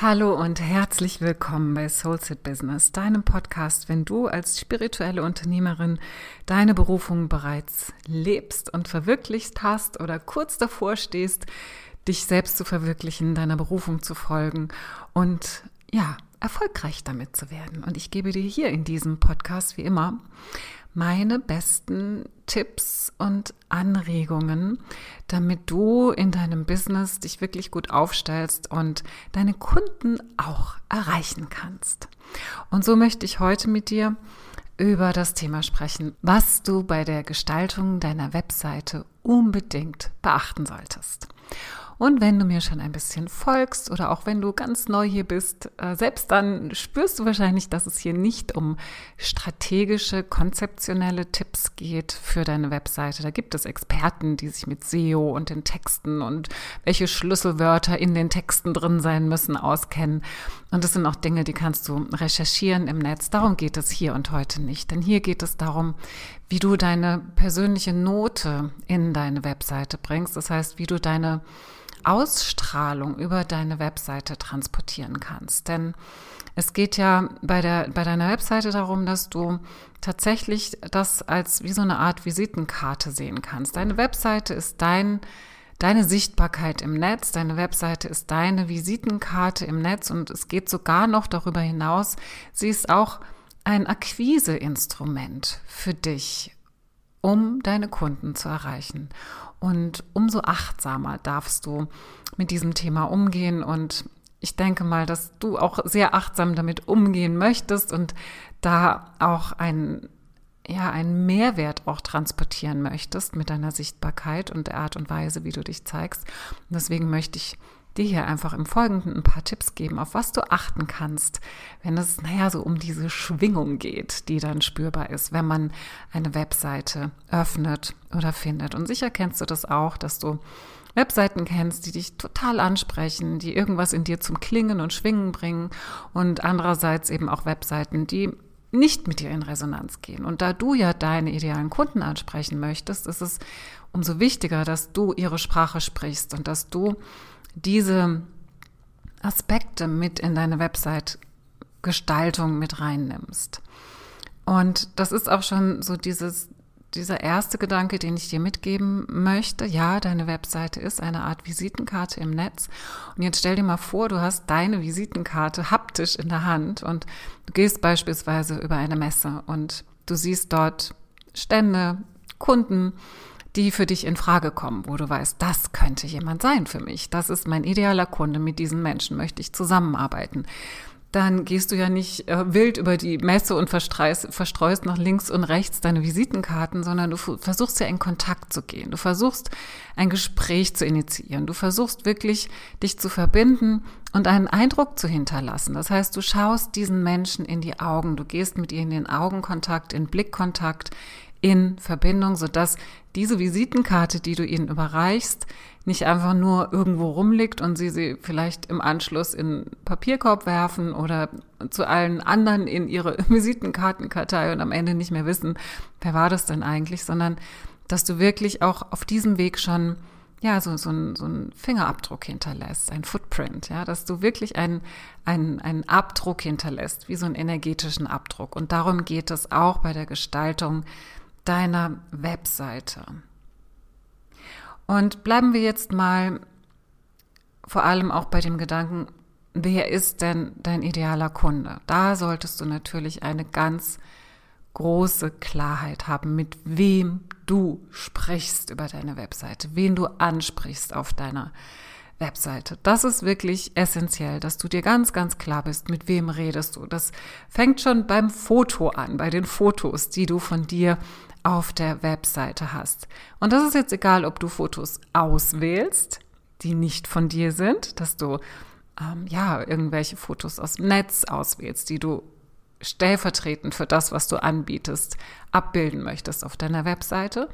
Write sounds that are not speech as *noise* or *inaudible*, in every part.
Hallo und herzlich willkommen bei Soulset Business, deinem Podcast, wenn du als spirituelle Unternehmerin deine Berufung bereits lebst und verwirklicht hast oder kurz davor stehst, dich selbst zu verwirklichen, deiner Berufung zu folgen und ja, erfolgreich damit zu werden. Und ich gebe dir hier in diesem Podcast wie immer meine besten Tipps und Anregungen, damit du in deinem Business dich wirklich gut aufstellst und deine Kunden auch erreichen kannst. Und so möchte ich heute mit dir über das Thema sprechen, was du bei der Gestaltung deiner Webseite unbedingt beachten solltest. Und wenn du mir schon ein bisschen folgst oder auch wenn du ganz neu hier bist, äh, selbst dann spürst du wahrscheinlich, dass es hier nicht um strategische, konzeptionelle Tipps geht für deine Webseite. Da gibt es Experten, die sich mit SEO und den Texten und welche Schlüsselwörter in den Texten drin sein müssen, auskennen. Und das sind auch Dinge, die kannst du recherchieren im Netz. Darum geht es hier und heute nicht. Denn hier geht es darum, wie du deine persönliche Note in deine Webseite bringst. Das heißt, wie du deine Ausstrahlung über deine Webseite transportieren kannst. Denn es geht ja bei, der, bei deiner Webseite darum, dass du tatsächlich das als wie so eine Art Visitenkarte sehen kannst. Deine Webseite ist dein, deine Sichtbarkeit im Netz. Deine Webseite ist deine Visitenkarte im Netz und es geht sogar noch darüber hinaus. Sie ist auch ein Akquiseinstrument für dich, um deine Kunden zu erreichen. Und umso achtsamer darfst du mit diesem Thema umgehen. Und ich denke mal, dass du auch sehr achtsam damit umgehen möchtest und da auch ein ja, einen Mehrwert auch transportieren möchtest mit deiner Sichtbarkeit und der Art und Weise, wie du dich zeigst. Und deswegen möchte ich dir hier einfach im Folgenden ein paar Tipps geben, auf was du achten kannst, wenn es, naja, so um diese Schwingung geht, die dann spürbar ist, wenn man eine Webseite öffnet oder findet. Und sicher kennst du das auch, dass du Webseiten kennst, die dich total ansprechen, die irgendwas in dir zum Klingen und Schwingen bringen und andererseits eben auch Webseiten, die nicht mit dir in Resonanz gehen. Und da du ja deine idealen Kunden ansprechen möchtest, ist es umso wichtiger, dass du ihre Sprache sprichst und dass du diese Aspekte mit in deine Website-Gestaltung mit reinnimmst. Und das ist auch schon so dieses, dieser erste Gedanke, den ich dir mitgeben möchte. Ja, deine Webseite ist eine Art Visitenkarte im Netz. Und jetzt stell dir mal vor, du hast deine Visitenkarte haptisch in der Hand und du gehst beispielsweise über eine Messe und du siehst dort Stände, Kunden, die für dich in Frage kommen, wo du weißt, das könnte jemand sein für mich. Das ist mein idealer Kunde. Mit diesen Menschen möchte ich zusammenarbeiten. Dann gehst du ja nicht äh, wild über die Messe und verstreust, verstreust nach links und rechts deine Visitenkarten, sondern du versuchst ja in Kontakt zu gehen. Du versuchst ein Gespräch zu initiieren. Du versuchst wirklich dich zu verbinden und einen Eindruck zu hinterlassen. Das heißt, du schaust diesen Menschen in die Augen. Du gehst mit ihr in den Augenkontakt, in Blickkontakt, in Verbindung, sodass diese Visitenkarte, die du ihnen überreichst, nicht einfach nur irgendwo rumliegt und sie sie vielleicht im Anschluss in Papierkorb werfen oder zu allen anderen in ihre *laughs* Visitenkartenkartei und am Ende nicht mehr wissen, wer war das denn eigentlich, sondern dass du wirklich auch auf diesem Weg schon ja, so, so, ein, so ein Fingerabdruck hinterlässt, ein Footprint, ja, dass du wirklich einen, einen, einen Abdruck hinterlässt, wie so einen energetischen Abdruck. Und darum geht es auch bei der Gestaltung deiner Webseite. Und bleiben wir jetzt mal vor allem auch bei dem Gedanken, wer ist denn dein idealer Kunde? Da solltest du natürlich eine ganz große Klarheit haben, mit wem du sprichst über deine Webseite, wen du ansprichst auf deiner Webseite. Das ist wirklich essentiell, dass du dir ganz, ganz klar bist, mit wem redest du. Das fängt schon beim Foto an, bei den Fotos, die du von dir auf der Webseite hast. Und das ist jetzt egal, ob du Fotos auswählst, die nicht von dir sind, dass du ähm, ja irgendwelche Fotos aus dem Netz auswählst, die du stellvertretend für das, was du anbietest, abbilden möchtest auf deiner Webseite.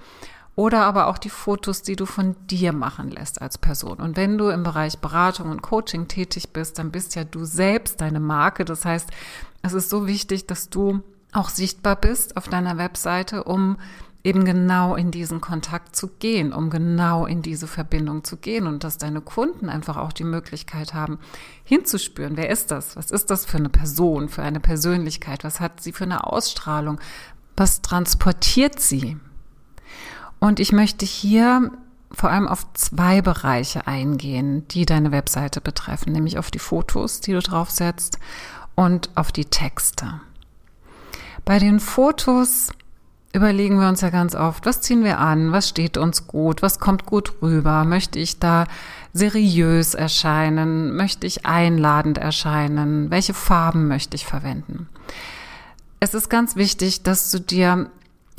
Oder aber auch die Fotos, die du von dir machen lässt als Person. Und wenn du im Bereich Beratung und Coaching tätig bist, dann bist ja du selbst deine Marke. Das heißt, es ist so wichtig, dass du auch sichtbar bist auf deiner Webseite, um eben genau in diesen Kontakt zu gehen, um genau in diese Verbindung zu gehen und dass deine Kunden einfach auch die Möglichkeit haben, hinzuspüren, wer ist das? Was ist das für eine Person, für eine Persönlichkeit? Was hat sie für eine Ausstrahlung? Was transportiert sie? Und ich möchte hier vor allem auf zwei Bereiche eingehen, die deine Webseite betreffen, nämlich auf die Fotos, die du draufsetzt und auf die Texte. Bei den Fotos überlegen wir uns ja ganz oft, was ziehen wir an, was steht uns gut, was kommt gut rüber, möchte ich da seriös erscheinen, möchte ich einladend erscheinen, welche Farben möchte ich verwenden. Es ist ganz wichtig, dass du dir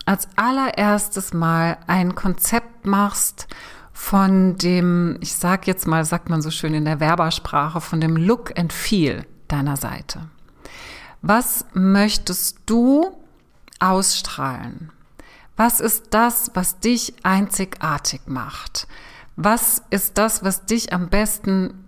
als allererstes Mal ein Konzept machst von dem, ich sag jetzt mal, sagt man so schön in der Werbersprache, von dem Look and Feel deiner Seite. Was möchtest du ausstrahlen? Was ist das, was dich einzigartig macht? Was ist das, was dich am besten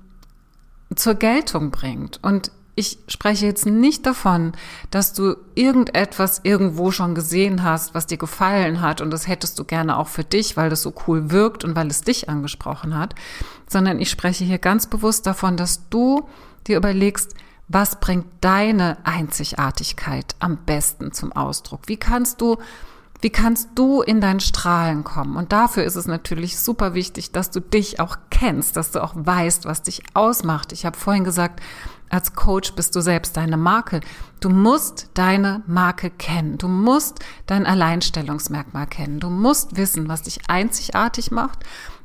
zur Geltung bringt? Und ich spreche jetzt nicht davon, dass du irgendetwas irgendwo schon gesehen hast, was dir gefallen hat und das hättest du gerne auch für dich, weil das so cool wirkt und weil es dich angesprochen hat, sondern ich spreche hier ganz bewusst davon, dass du dir überlegst, was bringt deine Einzigartigkeit am besten zum Ausdruck? Wie kannst du wie kannst du in dein Strahlen kommen? Und dafür ist es natürlich super wichtig, dass du dich auch kennst, dass du auch weißt, was dich ausmacht. Ich habe vorhin gesagt, als Coach bist du selbst deine Marke. Du musst deine Marke kennen. Du musst dein Alleinstellungsmerkmal kennen. Du musst wissen, was dich einzigartig macht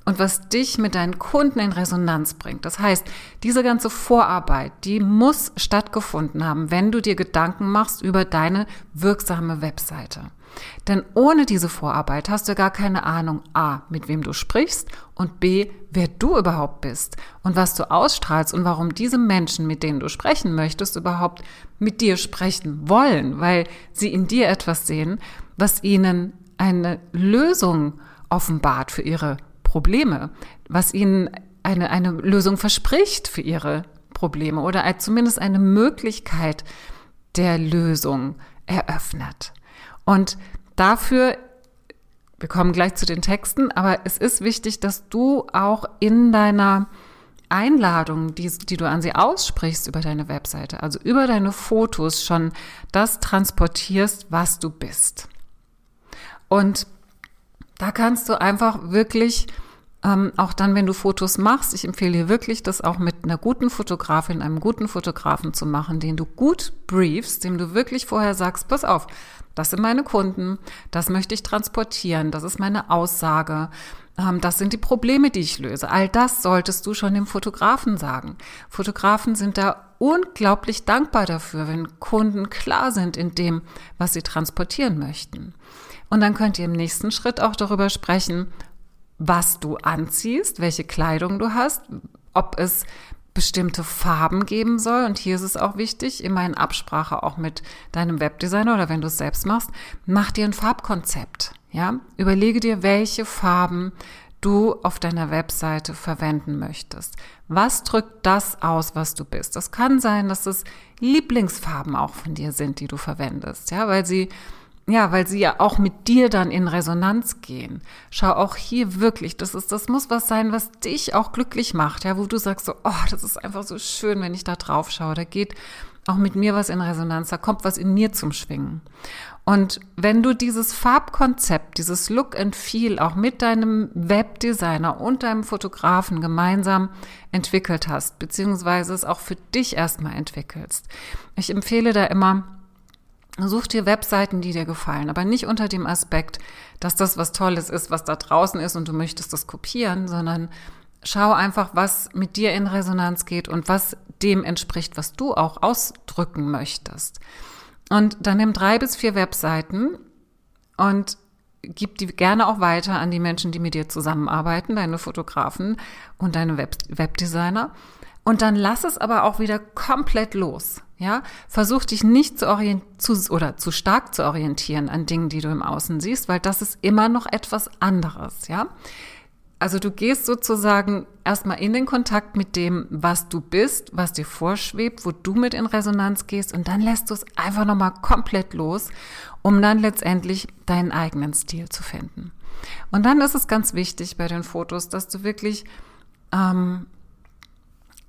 und was dich mit deinen Kunden in Resonanz bringt. Das heißt, diese ganze Vorarbeit, die muss stattgefunden haben, wenn du dir Gedanken machst über deine wirksame Webseite. Denn ohne diese Vorarbeit hast du gar keine Ahnung, a, mit wem du sprichst und b, wer du überhaupt bist und was du ausstrahlst und warum diese Menschen, mit denen du sprechen möchtest, überhaupt mit dir sprechen wollen, weil sie in dir etwas sehen, was ihnen eine Lösung offenbart für ihre Probleme, was ihnen eine, eine Lösung verspricht für ihre Probleme oder zumindest eine Möglichkeit der Lösung eröffnet. Und dafür, wir kommen gleich zu den Texten, aber es ist wichtig, dass du auch in deiner Einladung, die, die du an sie aussprichst über deine Webseite, also über deine Fotos schon das transportierst, was du bist. Und da kannst du einfach wirklich ähm, auch dann, wenn du Fotos machst, ich empfehle dir wirklich, das auch mit einer guten Fotografin, einem guten Fotografen zu machen, den du gut briefst, dem du wirklich vorher sagst, pass auf, das sind meine Kunden, das möchte ich transportieren, das ist meine Aussage, ähm, das sind die Probleme, die ich löse. All das solltest du schon dem Fotografen sagen. Fotografen sind da unglaublich dankbar dafür, wenn Kunden klar sind in dem, was sie transportieren möchten. Und dann könnt ihr im nächsten Schritt auch darüber sprechen, was du anziehst, welche Kleidung du hast, ob es bestimmte Farben geben soll. Und hier ist es auch wichtig, immer in Absprache auch mit deinem Webdesigner oder wenn du es selbst machst, mach dir ein Farbkonzept. Ja, überlege dir, welche Farben du auf deiner Webseite verwenden möchtest. Was drückt das aus, was du bist? Das kann sein, dass es Lieblingsfarben auch von dir sind, die du verwendest, ja, weil sie ja, weil sie ja auch mit dir dann in Resonanz gehen. Schau auch hier wirklich, das ist, das muss was sein, was dich auch glücklich macht, ja, wo du sagst so, oh, das ist einfach so schön, wenn ich da drauf schaue. Da geht auch mit mir was in Resonanz, da kommt was in mir zum Schwingen. Und wenn du dieses Farbkonzept, dieses Look and Feel auch mit deinem Webdesigner und deinem Fotografen gemeinsam entwickelt hast, beziehungsweise es auch für dich erstmal entwickelst. Ich empfehle da immer, Such dir Webseiten, die dir gefallen, aber nicht unter dem Aspekt, dass das was Tolles ist, was da draußen ist und du möchtest das kopieren, sondern schau einfach, was mit dir in Resonanz geht und was dem entspricht, was du auch ausdrücken möchtest. Und dann nimm drei bis vier Webseiten und gib die gerne auch weiter an die Menschen, die mit dir zusammenarbeiten, deine Fotografen und deine Web Webdesigner. Und dann lass es aber auch wieder komplett los. Ja, versuch dich nicht zu orientieren oder zu stark zu orientieren an Dingen, die du im Außen siehst, weil das ist immer noch etwas anderes. Ja, Also du gehst sozusagen erstmal in den Kontakt mit dem, was du bist, was dir vorschwebt, wo du mit in Resonanz gehst und dann lässt du es einfach nochmal komplett los, um dann letztendlich deinen eigenen Stil zu finden. Und dann ist es ganz wichtig bei den Fotos, dass du wirklich ähm,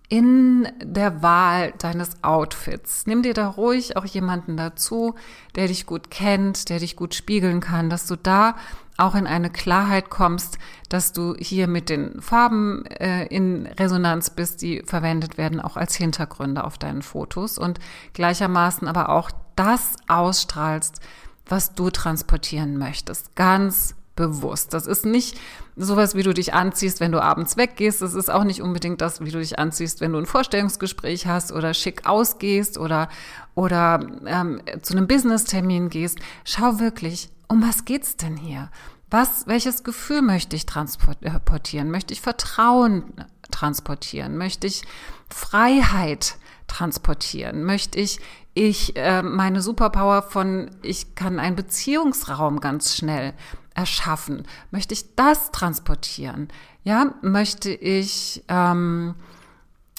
in der Wahl deines Outfits. Nimm dir da ruhig auch jemanden dazu, der dich gut kennt, der dich gut spiegeln kann, dass du da auch in eine Klarheit kommst, dass du hier mit den Farben äh, in Resonanz bist, die verwendet werden, auch als Hintergründe auf deinen Fotos und gleichermaßen aber auch das ausstrahlst, was du transportieren möchtest. Ganz bewusst. Das ist nicht sowas, wie du dich anziehst, wenn du abends weggehst. Das ist auch nicht unbedingt das, wie du dich anziehst, wenn du ein Vorstellungsgespräch hast oder schick ausgehst oder, oder ähm, zu einem Business-Termin gehst. Schau wirklich, um was geht's denn hier? Was, welches Gefühl möchte ich transportieren? Möchte ich Vertrauen transportieren? Möchte ich Freiheit transportieren? Möchte ich ich äh, meine Superpower von ich kann einen Beziehungsraum ganz schnell erschaffen? Möchte ich das transportieren? Ja, möchte ich ähm,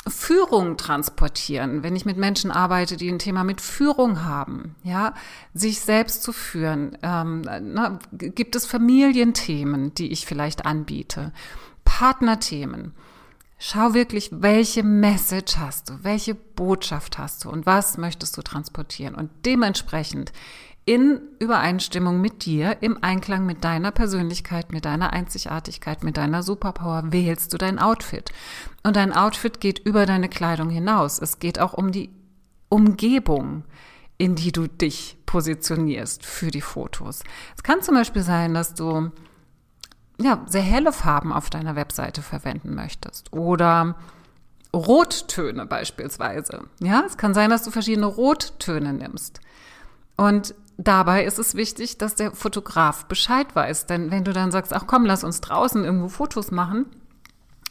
Führung transportieren, wenn ich mit Menschen arbeite, die ein Thema mit Führung haben, ja, sich selbst zu führen. Ähm, na, gibt es Familienthemen, die ich vielleicht anbiete, Partnerthemen? Schau wirklich, welche Message hast du, welche Botschaft hast du und was möchtest du transportieren und dementsprechend in Übereinstimmung mit dir, im Einklang mit deiner Persönlichkeit, mit deiner Einzigartigkeit, mit deiner Superpower wählst du dein Outfit. Und dein Outfit geht über deine Kleidung hinaus. Es geht auch um die Umgebung, in die du dich positionierst für die Fotos. Es kann zum Beispiel sein, dass du ja, sehr helle Farben auf deiner Webseite verwenden möchtest oder Rottöne beispielsweise. Ja, es kann sein, dass du verschiedene Rottöne nimmst. Und dabei ist es wichtig, dass der Fotograf Bescheid weiß. Denn wenn du dann sagst, ach komm, lass uns draußen irgendwo Fotos machen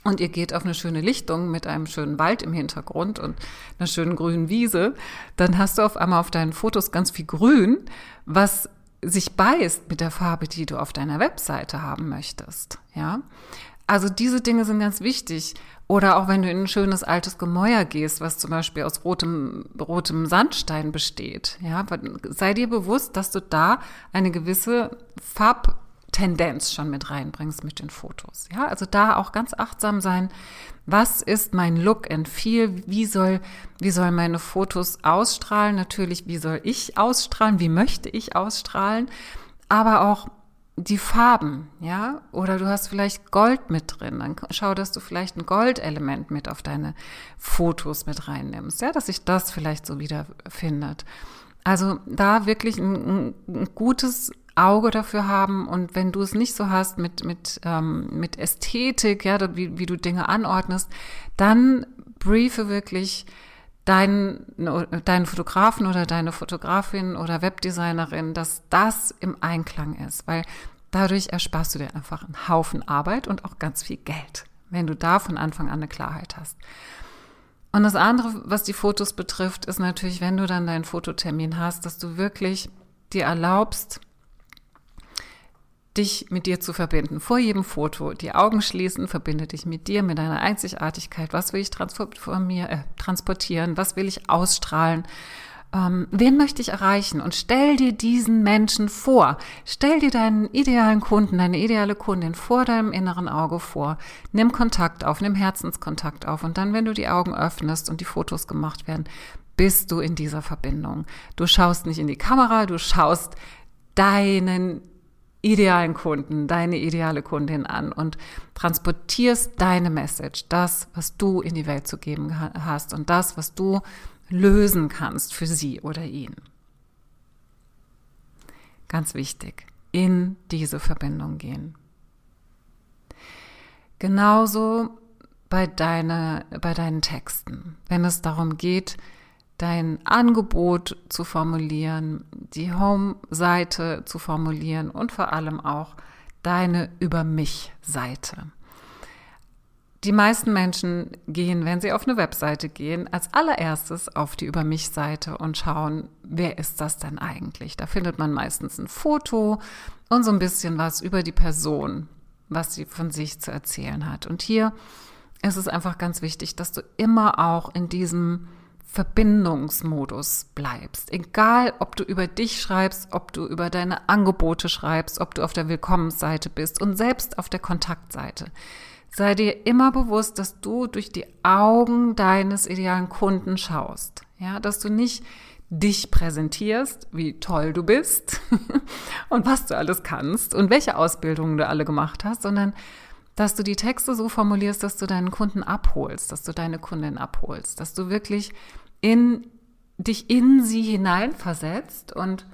und ihr geht auf eine schöne Lichtung mit einem schönen Wald im Hintergrund und einer schönen grünen Wiese, dann hast du auf einmal auf deinen Fotos ganz viel Grün, was sich beißt mit der Farbe, die du auf deiner Webseite haben möchtest. Ja, also diese Dinge sind ganz wichtig. Oder auch wenn du in ein schönes altes Gemäuer gehst, was zum Beispiel aus rotem, rotem Sandstein besteht. Ja, sei dir bewusst, dass du da eine gewisse Farbtendenz schon mit reinbringst mit den Fotos. Ja, also da auch ganz achtsam sein. Was ist mein Look and Feel? Wie soll, wie soll meine Fotos ausstrahlen? Natürlich, wie soll ich ausstrahlen? Wie möchte ich ausstrahlen? Aber auch die Farben, ja, oder du hast vielleicht Gold mit drin, dann schau, dass du vielleicht ein Goldelement mit auf deine Fotos mit reinnimmst, ja, dass sich das vielleicht so wiederfindet. Also da wirklich ein, ein gutes Auge dafür haben. Und wenn du es nicht so hast mit, mit, ähm, mit Ästhetik, ja, wie, wie du Dinge anordnest, dann briefe wirklich deinen, deinen Fotografen oder deine Fotografin oder Webdesignerin, dass das im Einklang ist, weil dadurch ersparst du dir einfach einen Haufen Arbeit und auch ganz viel Geld, wenn du da von Anfang an eine Klarheit hast. Und das andere, was die Fotos betrifft, ist natürlich, wenn du dann deinen Fototermin hast, dass du wirklich dir erlaubst, dich mit dir zu verbinden. Vor jedem Foto die Augen schließen, verbinde dich mit dir, mit deiner Einzigartigkeit. Was will ich äh, transportieren? Was will ich ausstrahlen? Ähm, wen möchte ich erreichen? Und stell dir diesen Menschen vor. Stell dir deinen idealen Kunden, deine ideale Kundin vor deinem inneren Auge vor. Nimm Kontakt auf, nimm Herzenskontakt auf. Und dann, wenn du die Augen öffnest und die Fotos gemacht werden, bist du in dieser Verbindung. Du schaust nicht in die Kamera, du schaust deinen idealen Kunden, deine ideale Kundin an und transportierst deine Message, das, was du in die Welt zu geben hast und das, was du lösen kannst für sie oder ihn. Ganz wichtig, in diese Verbindung gehen. Genauso bei, deine, bei deinen Texten, wenn es darum geht, dein Angebot zu formulieren, die Home-Seite zu formulieren und vor allem auch deine Über mich-Seite. Die meisten Menschen gehen, wenn sie auf eine Webseite gehen, als allererstes auf die Über mich Seite und schauen, wer ist das denn eigentlich? Da findet man meistens ein Foto und so ein bisschen was über die Person. was sie von sich zu erzählen hat. Und hier ist es einfach ganz wichtig, dass du immer auch in diesem Verbindungsmodus bleibst. Egal, ob du über dich schreibst, ob du über deine Angebote schreibst, ob du auf der Willkommensseite bist und selbst auf der Kontaktseite. Sei dir immer bewusst, dass du durch die Augen deines idealen Kunden schaust. Ja, dass du nicht dich präsentierst, wie toll du bist *laughs* und was du alles kannst und welche Ausbildungen du alle gemacht hast, sondern dass du die Texte so formulierst, dass du deinen Kunden abholst, dass du deine Kundin abholst, dass du wirklich in dich in sie hineinversetzt und,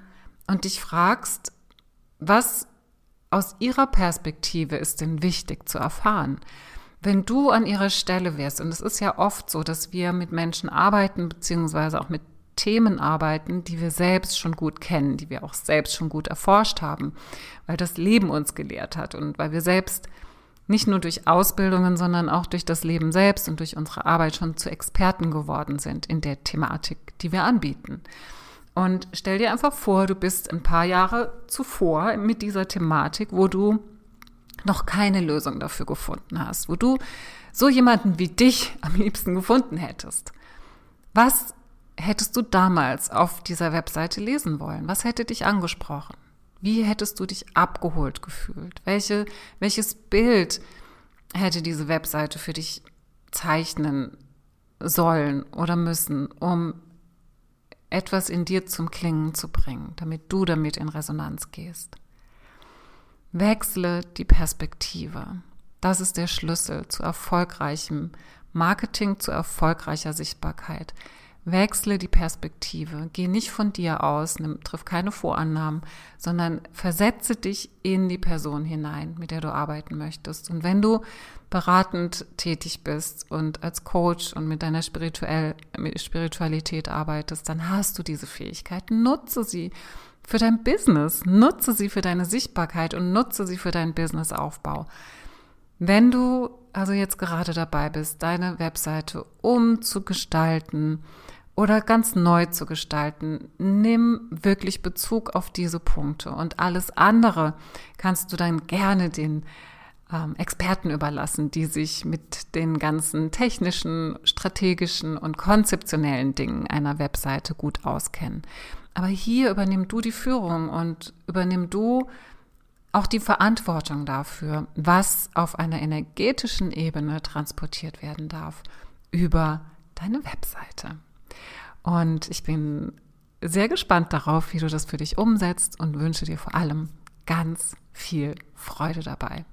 und dich fragst, was aus ihrer Perspektive ist denn wichtig zu erfahren? Wenn du an ihrer Stelle wärst, und es ist ja oft so, dass wir mit Menschen arbeiten, beziehungsweise auch mit Themen arbeiten, die wir selbst schon gut kennen, die wir auch selbst schon gut erforscht haben, weil das Leben uns gelehrt hat und weil wir selbst nicht nur durch Ausbildungen, sondern auch durch das Leben selbst und durch unsere Arbeit schon zu Experten geworden sind in der Thematik, die wir anbieten. Und stell dir einfach vor, du bist ein paar Jahre zuvor mit dieser Thematik, wo du noch keine Lösung dafür gefunden hast, wo du so jemanden wie dich am liebsten gefunden hättest. Was hättest du damals auf dieser Webseite lesen wollen? Was hätte dich angesprochen? Wie hättest du dich abgeholt gefühlt? Welche, welches Bild hätte diese Webseite für dich zeichnen sollen oder müssen, um etwas in dir zum Klingen zu bringen, damit du damit in Resonanz gehst? Wechsle die Perspektive. Das ist der Schlüssel zu erfolgreichem Marketing, zu erfolgreicher Sichtbarkeit. Wechsle die Perspektive. Geh nicht von dir aus, nimm, triff keine Vorannahmen, sondern versetze dich in die Person hinein, mit der du arbeiten möchtest. Und wenn du beratend tätig bist und als Coach und mit deiner Spirituell, mit Spiritualität arbeitest, dann hast du diese Fähigkeit. Nutze sie für dein Business, nutze sie für deine Sichtbarkeit und nutze sie für deinen Businessaufbau. Wenn du also jetzt gerade dabei bist, deine Webseite umzugestalten, oder ganz neu zu gestalten. Nimm wirklich Bezug auf diese Punkte und alles andere kannst du dann gerne den ähm, Experten überlassen, die sich mit den ganzen technischen, strategischen und konzeptionellen Dingen einer Webseite gut auskennen. Aber hier übernimm du die Führung und übernimm du auch die Verantwortung dafür, was auf einer energetischen Ebene transportiert werden darf über deine Webseite. Und ich bin sehr gespannt darauf, wie du das für dich umsetzt und wünsche dir vor allem ganz viel Freude dabei.